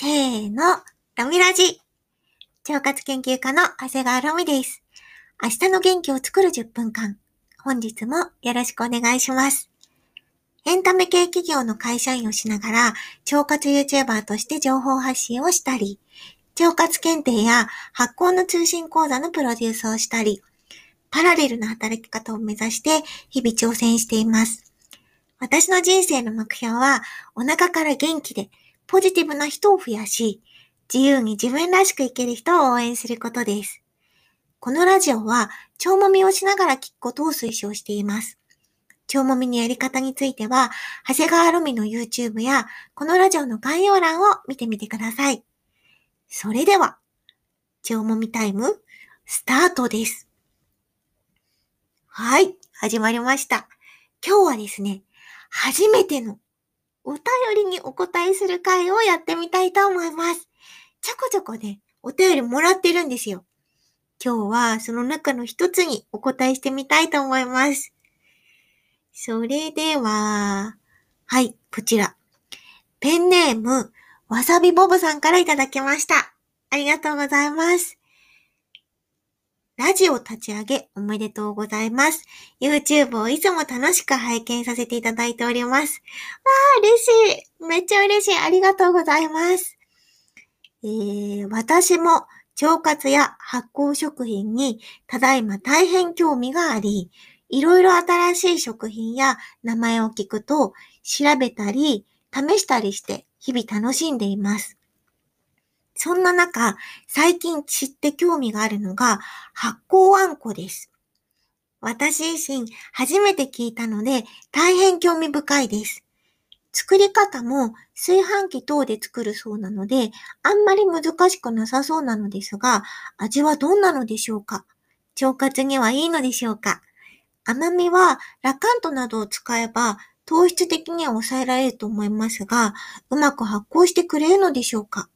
せーの、ロミラジ。腸活研究家の長谷川ロミです。明日の元気を作る10分間。本日もよろしくお願いします。エンタメ系企業の会社員をしながら、腸活 YouTuber として情報発信をしたり、腸活検定や発行の通信講座のプロデュースをしたり、パラレルな働き方を目指して日々挑戦しています。私の人生の目標は、お腹から元気で、ポジティブな人を増やし、自由に自分らしく生きる人を応援することです。このラジオは、腸もみをしながら聞くことを推奨しています。腸もみのやり方については、長谷川ロミの YouTube や、このラジオの概要欄を見てみてください。それでは、腸もみタイム、スタートです。はい、始まりました。今日はですね、初めてのお便りにお答えする回をやってみたいと思います。ちょこちょこね、お便りもらってるんですよ。今日はその中の一つにお答えしてみたいと思います。それでは、はい、こちら。ペンネーム、わさびボブさんからいただきました。ありがとうございます。ラジオ立ち上げおめでとうございます。YouTube をいつも楽しく拝見させていただいております。わあ、嬉しい。めっちゃ嬉しい。ありがとうございます。えー、私も腸活や発酵食品にただいま大変興味があり、いろいろ新しい食品や名前を聞くと調べたり試したりして日々楽しんでいます。そんな中、最近知って興味があるのが発酵あんこです。私自身初めて聞いたので大変興味深いです。作り方も炊飯器等で作るそうなので、あんまり難しくなさそうなのですが、味はどんなのでしょうか？腸活にはいいのでしょうか？甘みはラカントなどを使えば糖質的には抑えられると思いますが、うまく発酵してくれるのでしょうか？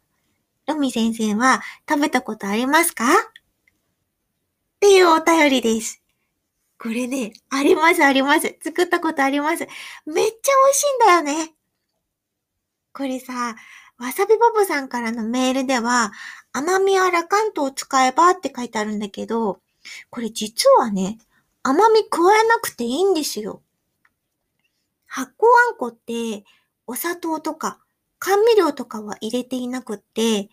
ロミ先生は食べたことありますか？っていうお便りです。これね、ありますあります。作ったことあります。めっちゃ美味しいんだよね。これさ、わさびボブさんからのメールでは、甘みやラカントを使えばって書いてあるんだけど、これ実はね、甘み加えなくていいんですよ。発酵あんこって、お砂糖とか甘味料とかは入れていなくって、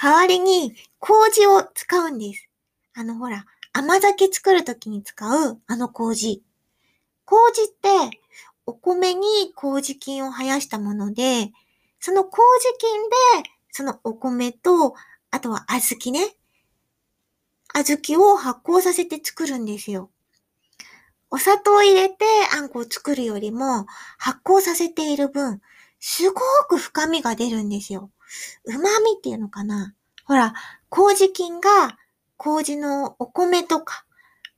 代わりに麹を使うんです。あのほら、甘酒作るときに使うあの麹。麹って、お米に麹菌を生やしたもので、その麹菌で、そのお米と、あとは小豆ね。小豆を発酵させて作るんですよ。お砂糖を入れてあんこを作るよりも発酵させている分、すごく深みが出るんですよ。旨味っていうのかなほら、麹菌が麹のお米とか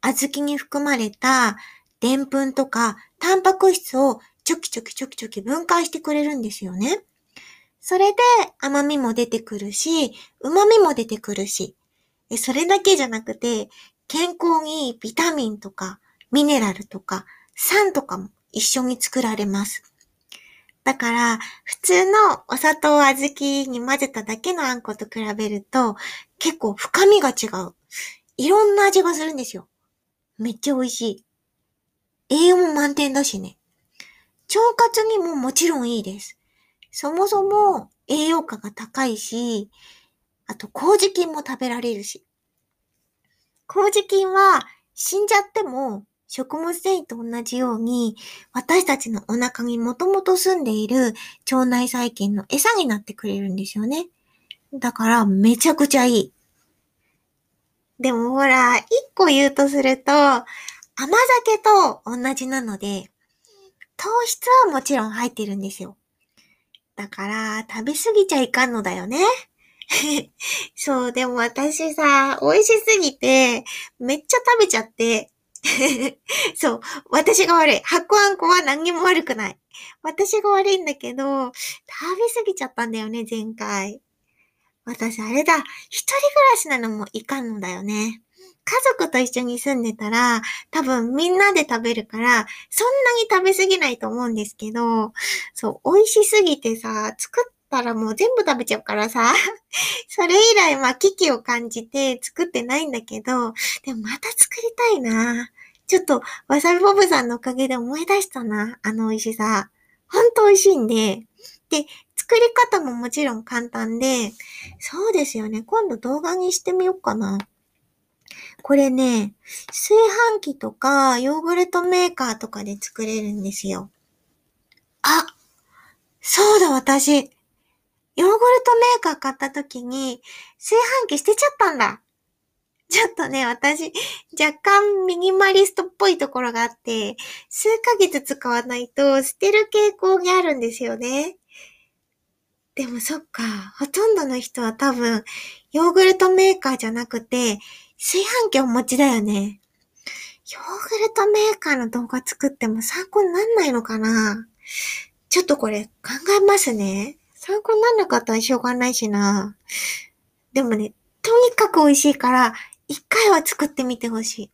小豆に含まれたでんぷんとかタンパク質をちょきちょきちょきちょき分解してくれるんですよね。それで甘みも出てくるし、旨味も出てくるし、それだけじゃなくて、健康にビタミンとかミネラルとか酸とかも一緒に作られます。だから、普通のお砂糖小豆に混ぜただけのあんこと比べると、結構深みが違う。いろんな味がするんですよ。めっちゃ美味しい。栄養も満点だしね。腸活にももちろんいいです。そもそも栄養価が高いし、あと麹菌も食べられるし。麹菌は死んじゃっても食物繊維と同じように、私たちのお腹にもともと住んでいる腸内細菌の餌になってくれるんですよね。だから、めちゃくちゃいい。でもほら、一個言うとすると、甘酒と同じなので、糖質はもちろん入ってるんですよ。だから、食べ過ぎちゃいかんのだよね。そう、でも私さ、美味しすぎて、めっちゃ食べちゃって、そう。私が悪い。発酵あんこは何にも悪くない。私が悪いんだけど、食べ過ぎちゃったんだよね、前回。私、あれだ。一人暮らしなのもいかんのだよね。家族と一緒に住んでたら、多分みんなで食べるから、そんなに食べ過ぎないと思うんですけど、そう、美味しすぎてさ、作ったらもう全部食べちゃうからさ。それ以来、まあ、危機を感じて作ってないんだけど、でもまた作りたいな。ちょっと、わさびボブさんのおかげで思い出したな。あの美味しさ。ほんと美味しいんで。で、作り方ももちろん簡単で、そうですよね。今度動画にしてみようかな。これね、炊飯器とかヨーグルトメーカーとかで作れるんですよ。あそうだ、私。ヨーグルトメーカー買った時に炊飯器捨てちゃったんだ。ちょっとね、私、若干ミニマリストっぽいところがあって、数ヶ月使わないと捨てる傾向にあるんですよね。でもそっか、ほとんどの人は多分、ヨーグルトメーカーじゃなくて、炊飯器をお持ちだよね。ヨーグルトメーカーの動画作っても参考になんないのかなちょっとこれ考えますね。参考になんなかったらしょうがないしな。でもね、とにかく美味しいから、一回は作ってみてほしい。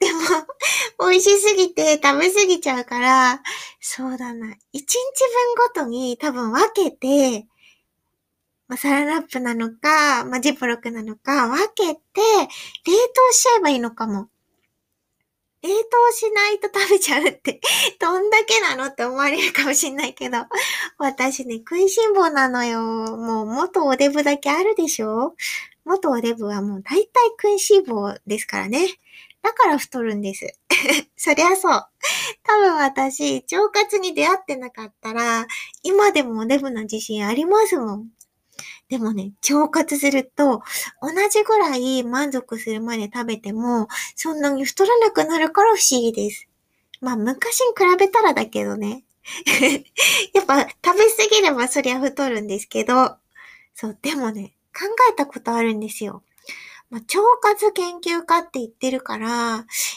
でも、美味しすぎて食べすぎちゃうから、そうだな。一日分ごとに多分分けて、まあ、サランラップなのか、まあ、ジップロックなのか分けて、冷凍しちゃえばいいのかも。冷凍しないと食べちゃうって、どんだけなのって思われるかもしんないけど、私ね、食いしん坊なのよ。もう元おデブだけあるでしょ？元おデブはもう大体食いしん坊ですからね。だから太るんです。そりゃそう。多分私、腸活に出会ってなかったら、今でもおデブな自信ありますもん。でもね、腸活すると、同じぐらい満足するまで食べても、そんなに太らなくなるから不思議です。まあ、昔に比べたらだけどね。やっぱ、食べ過ぎればそりゃ太るんですけど、そう、でもね、考えたことあるんですよ。まあ、腸活研究家って言ってるから、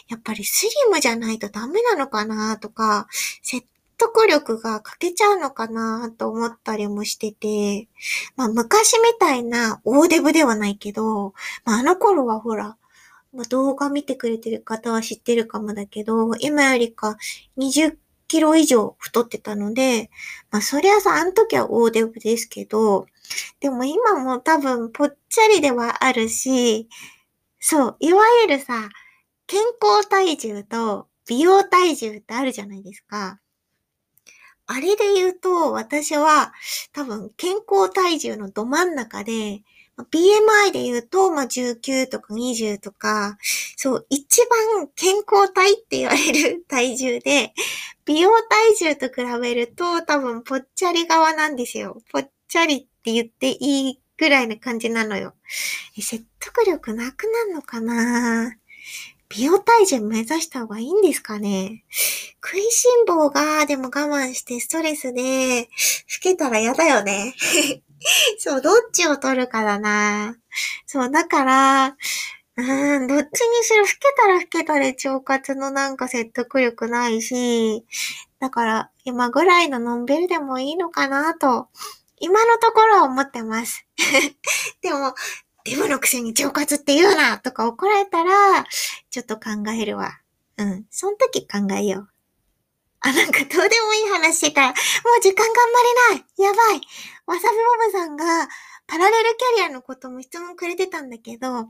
やっぱりスリムじゃないとダメなのかなとか、説得力が欠けちゃうのかなと思ったりもしてて、まあ昔みたいな大デブではないけど、まああの頃はほら、まあ、動画見てくれてる方は知ってるかもだけど、今よりか20キロ以上太ってたので、まあそりゃさ、あの時は大デブですけど、でも今も多分ぽっちゃりではあるし、そう、いわゆるさ、健康体重と美容体重ってあるじゃないですか。あれで言うと、私は多分健康体重のど真ん中で、BMI で言うと、まあ、19とか20とか、そう、一番健康体って言われる体重で、美容体重と比べると多分ぽっちゃり側なんですよ。ぽっちゃりって言っていいぐらいな感じなのよ。説得力なくなるのかな？美容体重目指した方がいいんですかね？食いしん坊が、でも我慢してストレスで、老けたら嫌だよね。そう、どっちを取るかだな。そう、だから、うん、どっちにしろ老けたら老けたで腸活のなんか説得力ないし、だから今ぐらいののんびりでもいいのかなと、今のところは思ってます。でも、デブのくせに腸活って言うなとか怒られたら、ちょっと考えるわ。うん。その時考えよう。あ、なんかどうでもいい話してたら、もう時間頑張れないやばいわさびボブさんが、パラレルキャリアのことも質問くれてたんだけど、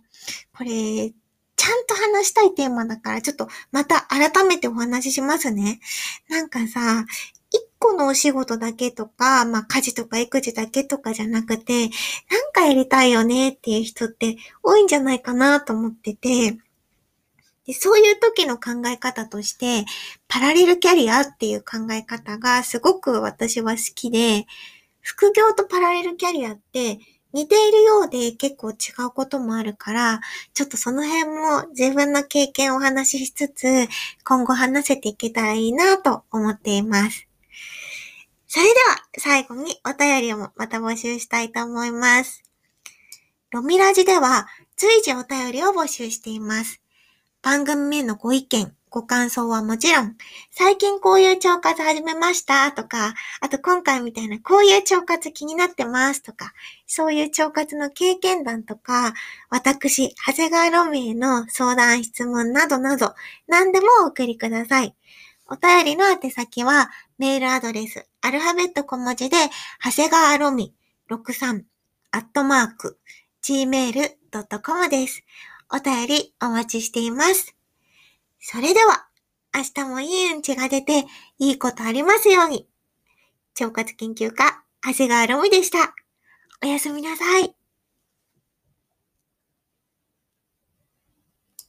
これ、ちゃんと話したいテーマだから、ちょっとまた改めてお話ししますね。なんかさ、個のお仕事だけとか、まあ家事とか育児だけとかじゃなくて、なんかやりたいよねっていう人って多いんじゃないかなと思ってて、でそういう時の考え方として、パラレルキャリアっていう考え方がすごく私は好きで、副業とパラレルキャリアって似ているようで結構違うこともあるから、ちょっとその辺も自分の経験をお話ししつつ、今後話せていけたらいいなと思っています。それでは最後にお便りもまた募集したいと思います。ロミラジでは随時お便りを募集しています。番組へのご意見、ご感想はもちろん、最近こういう腸活始めました？とか、あと今回みたいなこういう腸活気になってます？とか、そういう腸活の経験談とか、私、長谷川ロミへの相談、質問などなど、何でもお送りください。お便りの宛先は、メールアドレス、アルファベット小文字で、長谷川ろみ63、アットマーク、gmail.com です。お便りお待ちしています。それでは、明日もいい運気が出て、いいことありますように。腸活研究家、長谷川ろみでした。おやすみなさい。